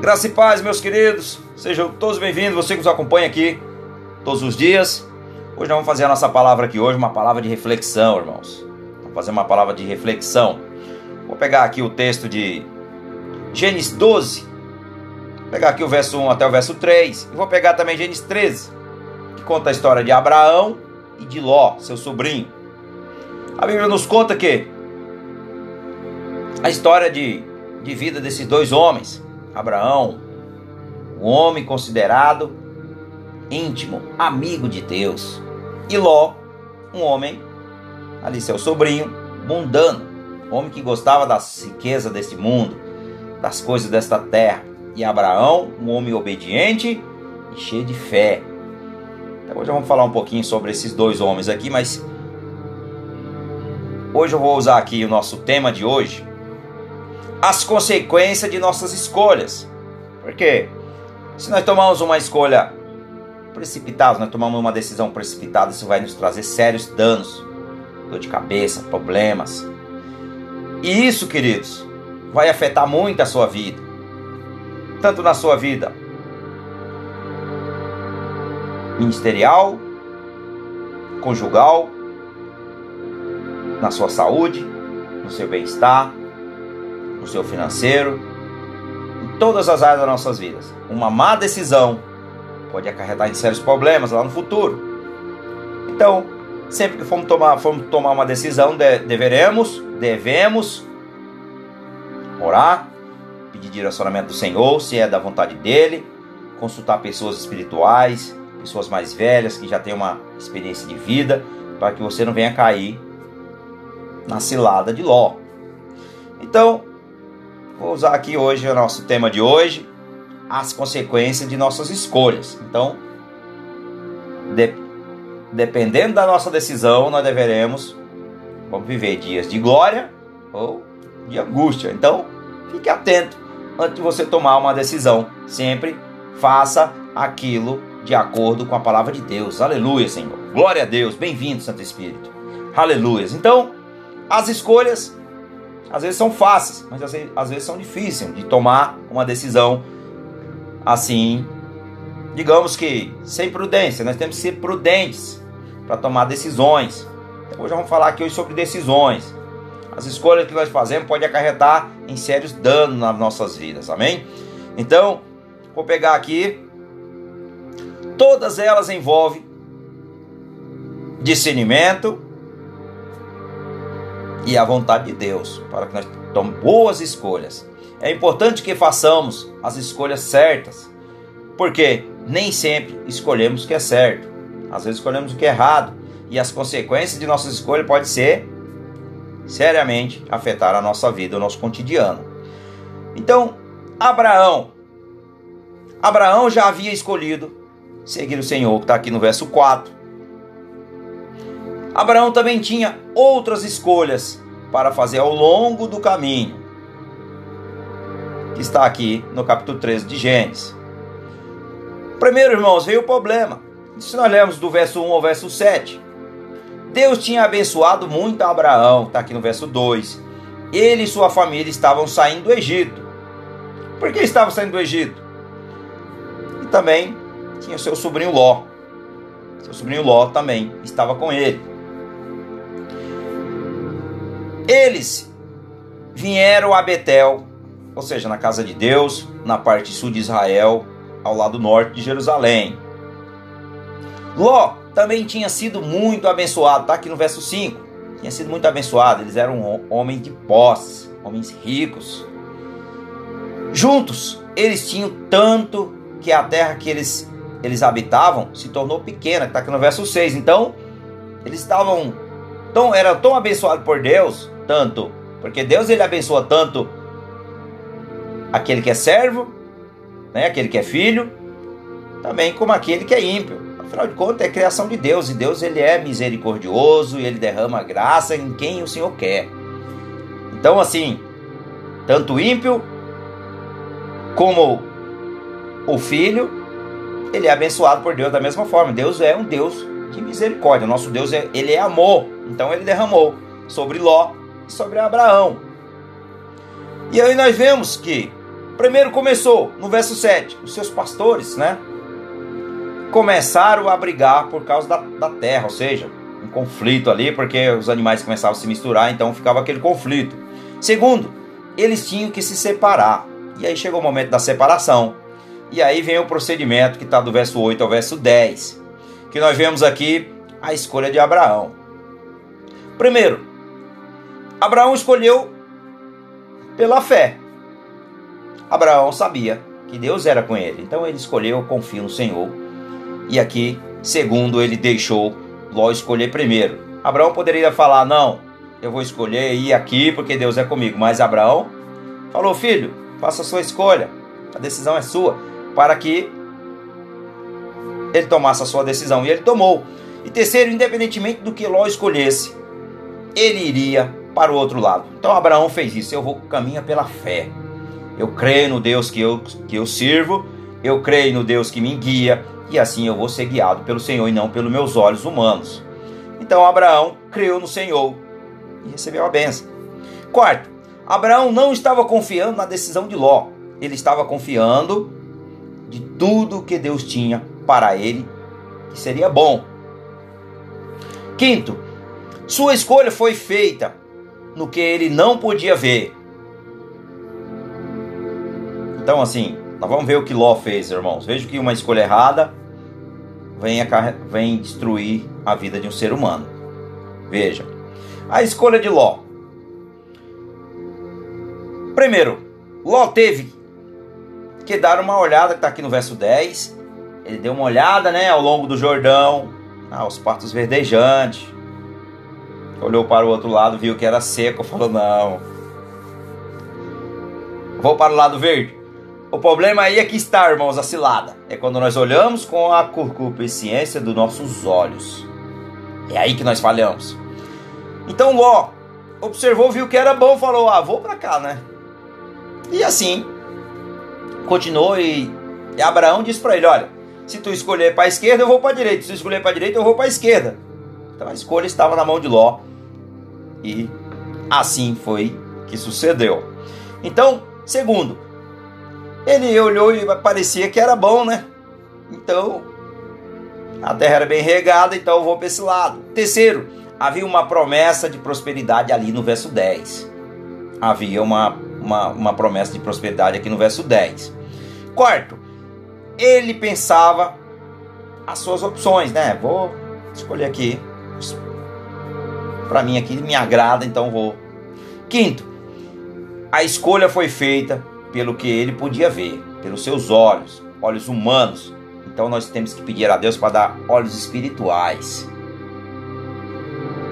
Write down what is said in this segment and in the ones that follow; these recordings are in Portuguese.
Graça e paz, meus queridos. Sejam todos bem-vindos, você que nos acompanha aqui todos os dias. Hoje nós vamos fazer a nossa palavra aqui hoje, uma palavra de reflexão, irmãos. Vamos fazer uma palavra de reflexão. Vou pegar aqui o texto de Gênesis 12. Vou pegar aqui o verso 1 até o verso 3. E vou pegar também Gênesis 13, que conta a história de Abraão e de Ló, seu sobrinho. A Bíblia nos conta que a história de, de vida desses dois homens, Abraão, um homem considerado íntimo, amigo de Deus, e Ló, um homem, ali seu sobrinho, mundano, homem que gostava das riquezas deste mundo, das coisas desta terra, e Abraão, um homem obediente e cheio de fé. Então, hoje vamos falar um pouquinho sobre esses dois homens aqui, mas hoje eu vou usar aqui o nosso tema de hoje, as consequências de nossas escolhas. Porque se nós tomamos uma escolha precipitada, nós tomamos uma decisão precipitada, isso vai nos trazer sérios danos, dor de cabeça, problemas. E isso, queridos, vai afetar muito a sua vida. Tanto na sua vida ministerial, conjugal, na sua saúde, no seu bem-estar, no seu financeiro, em todas as áreas das nossas vidas. Uma má decisão pode acarretar em sérios problemas lá no futuro. Então, sempre que formos tomar, formos tomar uma decisão, de, deveremos, devemos orar, pedir direcionamento do Senhor, se é da vontade dele, consultar pessoas espirituais, pessoas mais velhas que já têm uma experiência de vida, para que você não venha cair na cilada de Ló. Então, Vou usar aqui hoje o nosso tema de hoje, as consequências de nossas escolhas. Então, de, dependendo da nossa decisão, nós deveremos vamos viver dias de glória ou de angústia. Então, fique atento antes de você tomar uma decisão. Sempre faça aquilo de acordo com a palavra de Deus. Aleluia, Senhor. Glória a Deus. Bem-vindo, Santo Espírito. Aleluia. Então, as escolhas às vezes são fáceis, mas às vezes, são difíceis de tomar uma decisão assim, digamos que sem prudência. Nós temos que ser prudentes para tomar decisões. Hoje vamos falar aqui hoje sobre decisões. As escolhas que nós fazemos podem acarretar em sérios danos nas nossas vidas, amém? Então, vou pegar aqui. Todas elas envolvem discernimento, e a vontade de Deus, para que nós tomemos boas escolhas. É importante que façamos as escolhas certas, porque nem sempre escolhemos o que é certo. Às vezes escolhemos o que é errado e as consequências de nossas escolhas podem ser seriamente afetar a nossa vida, o nosso cotidiano. Então, Abraão, Abraão já havia escolhido seguir o Senhor, que está aqui no verso 4. Abraão também tinha outras escolhas para fazer ao longo do caminho, que está aqui no capítulo 13 de Gênesis. Primeiro, irmãos, veio o problema. Se nós lermos do verso 1 ao verso 7, Deus tinha abençoado muito a Abraão, está aqui no verso 2. Ele e sua família estavam saindo do Egito. Por que estavam saindo do Egito? E também tinha seu sobrinho Ló. Seu sobrinho Ló também estava com ele. Eles vieram a Betel, ou seja, na casa de Deus, na parte sul de Israel, ao lado norte de Jerusalém. Ló também tinha sido muito abençoado, está aqui no verso 5. Tinha sido muito abençoado, eles eram homens de posse, homens ricos. Juntos, eles tinham tanto que a terra que eles, eles habitavam se tornou pequena, está aqui no verso 6. Então, eles estavam tão, eram tão abençoados por Deus tanto, porque Deus ele abençoa tanto aquele que é servo, né, aquele que é filho, também como aquele que é ímpio. Afinal de contas, é criação de Deus e Deus ele é misericordioso e ele derrama graça em quem o Senhor quer. Então, assim, tanto ímpio como o filho, ele é abençoado por Deus da mesma forma. Deus é um Deus de misericórdia. Nosso Deus é, ele é amor. Então ele derramou sobre Ló sobre Abraão. E aí nós vemos que Primeiro começou, no verso 7, os seus pastores, né? Começaram a brigar por causa da, da terra, ou seja, um conflito ali, porque os animais começavam a se misturar, então ficava aquele conflito. Segundo, eles tinham que se separar. E aí chegou o momento da separação. E aí vem o procedimento que está do verso 8 ao verso 10, que nós vemos aqui a escolha de Abraão. Primeiro, Abraão escolheu pela fé. Abraão sabia que Deus era com ele, então ele escolheu, confio no Senhor. E aqui, segundo, ele deixou Ló escolher primeiro. Abraão poderia falar: Não, eu vou escolher ir aqui porque Deus é comigo. Mas Abraão falou: Filho, faça a sua escolha, a decisão é sua, para que ele tomasse a sua decisão. E ele tomou. E terceiro, independentemente do que Ló escolhesse, ele iria para o outro lado. Então Abraão fez isso. Eu vou caminhar pela fé. Eu creio no Deus que eu, que eu sirvo, eu creio no Deus que me guia, e assim eu vou ser guiado pelo Senhor e não pelos meus olhos humanos. Então Abraão creu no Senhor e recebeu a benção. Quarto, Abraão não estava confiando na decisão de Ló, ele estava confiando de tudo que Deus tinha para ele, que seria bom. Quinto, sua escolha foi feita no que ele não podia ver. Então, assim, nós vamos ver o que Ló fez, irmãos. Veja que uma escolha errada vem, a, vem destruir a vida de um ser humano. Veja, a escolha de Ló. Primeiro, Ló teve que dar uma olhada, que está aqui no verso 10. Ele deu uma olhada né, ao longo do Jordão, aos partos verdejantes. Olhou para o outro lado, viu que era seco, falou: Não, vou para o lado verde. O problema aí é que está, irmãos, a cilada. É quando nós olhamos com a concupiscência dos nossos olhos. É aí que nós falhamos. Então Ló observou, viu que era bom, falou: Ah, vou para cá, né? E assim, continuou e, e Abraão disse para ele: Olha, se tu escolher para a esquerda, eu vou para a direita. Se tu escolher para a direita, eu vou para a esquerda. Então a escolha estava na mão de Ló. E assim foi que sucedeu. Então, segundo, ele olhou e parecia que era bom, né? Então, a terra era bem regada, então eu vou para esse lado. Terceiro, havia uma promessa de prosperidade ali no verso 10. Havia uma, uma, uma promessa de prosperidade aqui no verso 10. Quarto, ele pensava as suas opções, né? Vou escolher aqui. Para mim aqui me agrada, então vou. Quinto, a escolha foi feita pelo que ele podia ver, pelos seus olhos, olhos humanos. Então nós temos que pedir a Deus para dar olhos espirituais.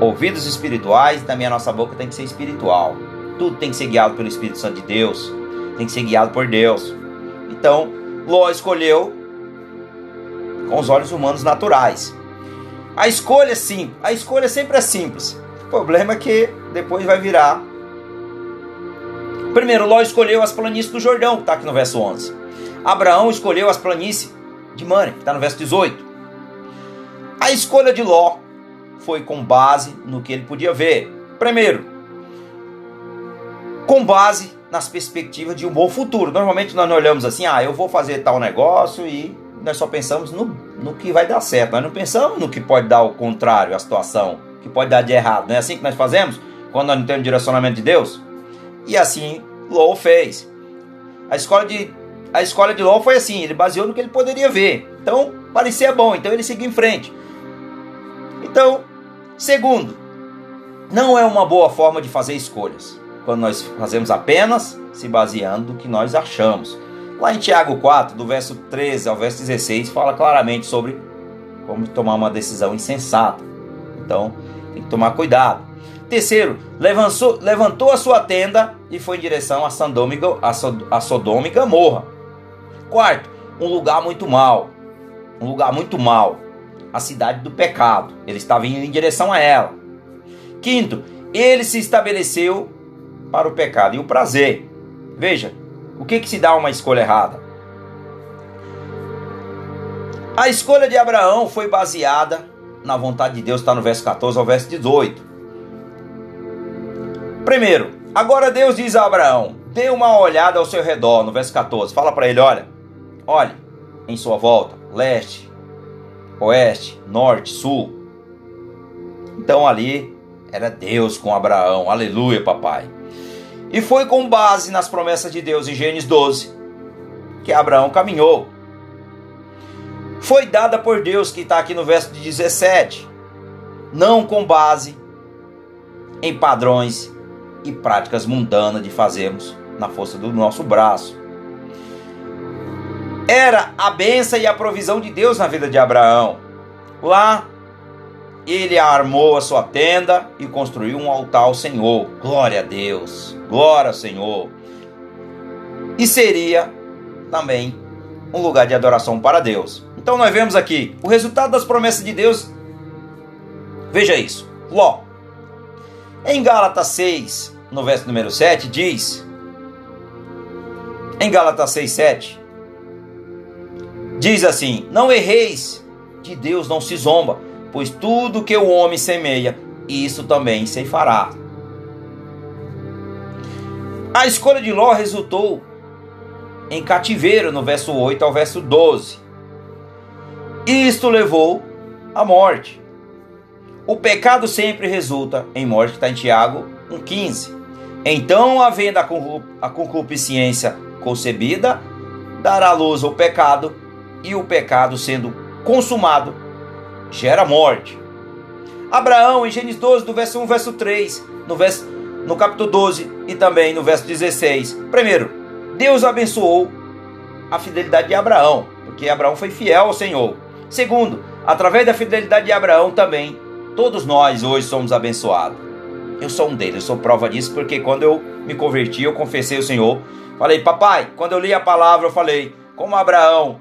Ouvidos espirituais, também a nossa boca tem que ser espiritual. Tudo tem que ser guiado pelo Espírito Santo de Deus, tem que ser guiado por Deus. Então, Ló escolheu com os olhos humanos naturais. A escolha é simples, a escolha sempre é simples. O problema é que depois vai virar Primeiro, Ló escolheu as planícies do Jordão, que está aqui no verso 11. Abraão escolheu as planícies de Mane, que está no verso 18. A escolha de Ló foi com base no que ele podia ver. Primeiro, com base nas perspectivas de um bom futuro. Normalmente nós não olhamos assim, ah, eu vou fazer tal negócio e nós só pensamos no, no que vai dar certo. Nós não pensamos no que pode dar o contrário, a situação, que pode dar de errado. Não é assim que nós fazemos quando nós não temos direcionamento de Deus? E assim Lowell fez. A escola de a escola de Lowell foi assim, ele baseou no que ele poderia ver. Então, parecia bom, então ele seguiu em frente. Então, segundo, não é uma boa forma de fazer escolhas. Quando nós fazemos apenas se baseando no que nós achamos. Lá em Tiago 4, do verso 13 ao verso 16, fala claramente sobre como tomar uma decisão insensata. Então, tem que tomar cuidado. Terceiro, levantou, levantou a sua tenda e foi em direção a, a Sodoma e Gamorra. Quarto, um lugar muito mal. Um lugar muito mal. A cidade do pecado. Ele estava indo em direção a ela. Quinto, ele se estabeleceu para o pecado e o prazer. Veja, o que, que se dá uma escolha errada? A escolha de Abraão foi baseada na vontade de Deus, está no verso 14 ao verso 18. Primeiro, agora Deus diz a Abraão: dê uma olhada ao seu redor, no verso 14. Fala para ele: olha, olhe em sua volta, leste, oeste, norte, sul. Então ali era Deus com Abraão. Aleluia, papai. E foi com base nas promessas de Deus em Gênesis 12 que Abraão caminhou. Foi dada por Deus, que está aqui no verso 17, não com base em padrões e práticas mundanas de fazermos na força do nosso braço. Era a benção e a provisão de Deus na vida de Abraão. Lá, ele armou a sua tenda e construiu um altar ao Senhor. Glória a Deus, glória ao Senhor. E seria também um lugar de adoração para Deus. Então nós vemos aqui o resultado das promessas de Deus. Veja isso. Ló. Em Gálatas 6, no verso número 7, diz: Em Gálatas 6, 7, diz assim: Não erreis, de Deus não se zomba, pois tudo que o homem semeia, isso também se fará. A escolha de Ló resultou em cativeiro, no verso 8 ao verso 12. Isto levou à morte. O pecado sempre resulta em morte, está em Tiago 1,15. Então, havendo a concupiscência concebida, dará luz ao pecado, e o pecado sendo consumado, gera morte. Abraão, em Gênesis 12, do verso 1 verso 3, no, verso, no capítulo 12 e também no verso 16. Primeiro, Deus abençoou a fidelidade de Abraão, porque Abraão foi fiel ao Senhor. Segundo, através da fidelidade de Abraão também, todos nós hoje somos abençoados. Eu sou um deles, eu sou prova disso, porque quando eu me converti, eu confessei o Senhor. Falei, papai, quando eu li a palavra, eu falei, como Abraão,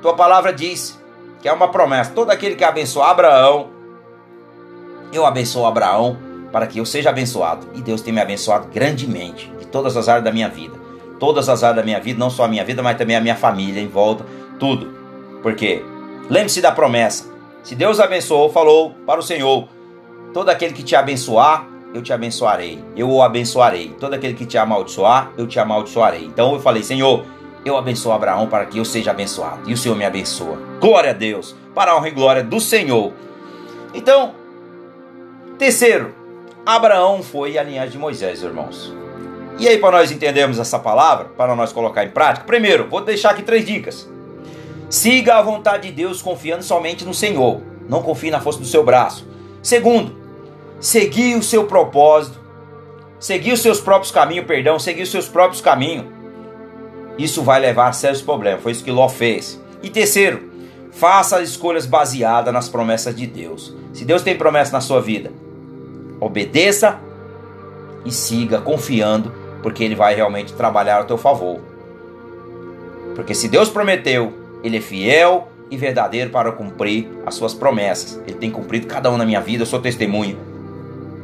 tua palavra diz que é uma promessa. Todo aquele que abençoa Abraão, eu abençoo Abraão para que eu seja abençoado. E Deus tem me abençoado grandemente, de todas as áreas da minha vida. Todas as áreas da minha vida, não só a minha vida, mas também a minha família em volta, tudo. Porque lembre-se da promessa. Se Deus abençoou, falou para o Senhor: Todo aquele que te abençoar, eu te abençoarei. Eu o abençoarei. Todo aquele que te amaldiçoar, eu te amaldiçoarei. Então eu falei: Senhor, eu abençoo Abraão para que eu seja abençoado. E o Senhor me abençoa. Glória a Deus. Para a honra e glória do Senhor. Então, terceiro, Abraão foi a linhagem de Moisés, irmãos. E aí, para nós entendermos essa palavra, para nós colocar em prática, primeiro, vou deixar aqui três dicas. Siga a vontade de Deus confiando somente no Senhor. Não confie na força do seu braço. Segundo, seguir o seu propósito, seguir os seus próprios caminhos, perdão, seguir os seus próprios caminhos. Isso vai levar a sérios problemas. Foi isso que Ló fez. E terceiro, faça escolhas baseadas nas promessas de Deus. Se Deus tem promessa na sua vida, obedeça e siga confiando, porque Ele vai realmente trabalhar a teu favor. Porque se Deus prometeu, Ele é fiel e verdadeiro para cumprir as suas promessas. Ele tem cumprido cada uma na minha vida, eu sou testemunho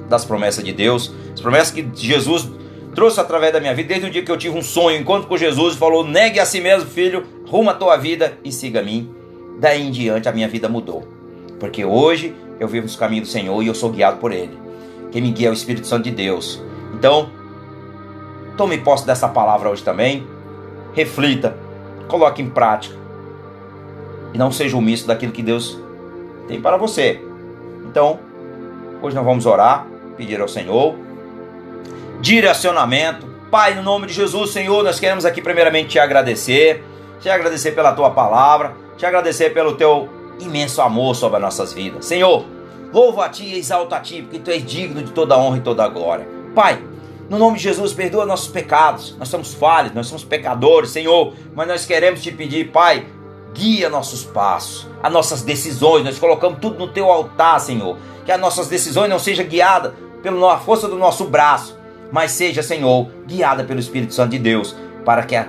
das promessas de Deus, as promessas que Jesus trouxe através da minha vida, desde o dia que eu tive um sonho, encontro com Jesus, falou: negue a si mesmo, filho, ruma a tua vida e siga a mim. Daí em diante a minha vida mudou. Porque hoje eu vivo nos caminhos do Senhor e eu sou guiado por Ele. Quem me guia é o Espírito Santo de Deus. Então, tome posse dessa palavra hoje também. Reflita, coloque em prática e não seja omisso daquilo que Deus tem para você. Então, hoje nós vamos orar, pedir ao Senhor direcionamento. Pai, no nome de Jesus, Senhor, nós queremos aqui primeiramente te agradecer, te agradecer pela tua palavra, te agradecer pelo teu imenso amor sobre as nossas vidas. Senhor, louvo a ti e exalto a ti, porque tu és digno de toda honra e toda glória. Pai, no nome de Jesus, perdoa nossos pecados. Nós somos falhos, nós somos pecadores, Senhor, mas nós queremos te pedir, Pai, guia nossos passos, as nossas decisões, nós colocamos tudo no teu altar, Senhor. Que as nossas decisões não sejam guiadas pela força do nosso braço, mas seja, Senhor, guiada pelo Espírito Santo de Deus, para que a,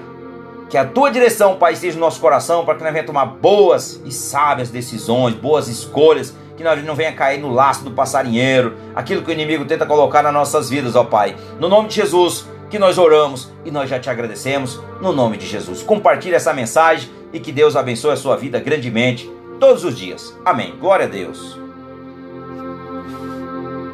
que a tua direção, Pai, esteja no nosso coração, para que nós venhamos tomar boas e sábias decisões, boas escolhas, que nós não venha cair no laço do passarinheiro, aquilo que o inimigo tenta colocar nas nossas vidas, ó Pai. No nome de Jesus, que nós oramos e nós já te agradecemos, no nome de Jesus. Compartilhe essa mensagem e que Deus abençoe a sua vida grandemente todos os dias. Amém. Glória a Deus.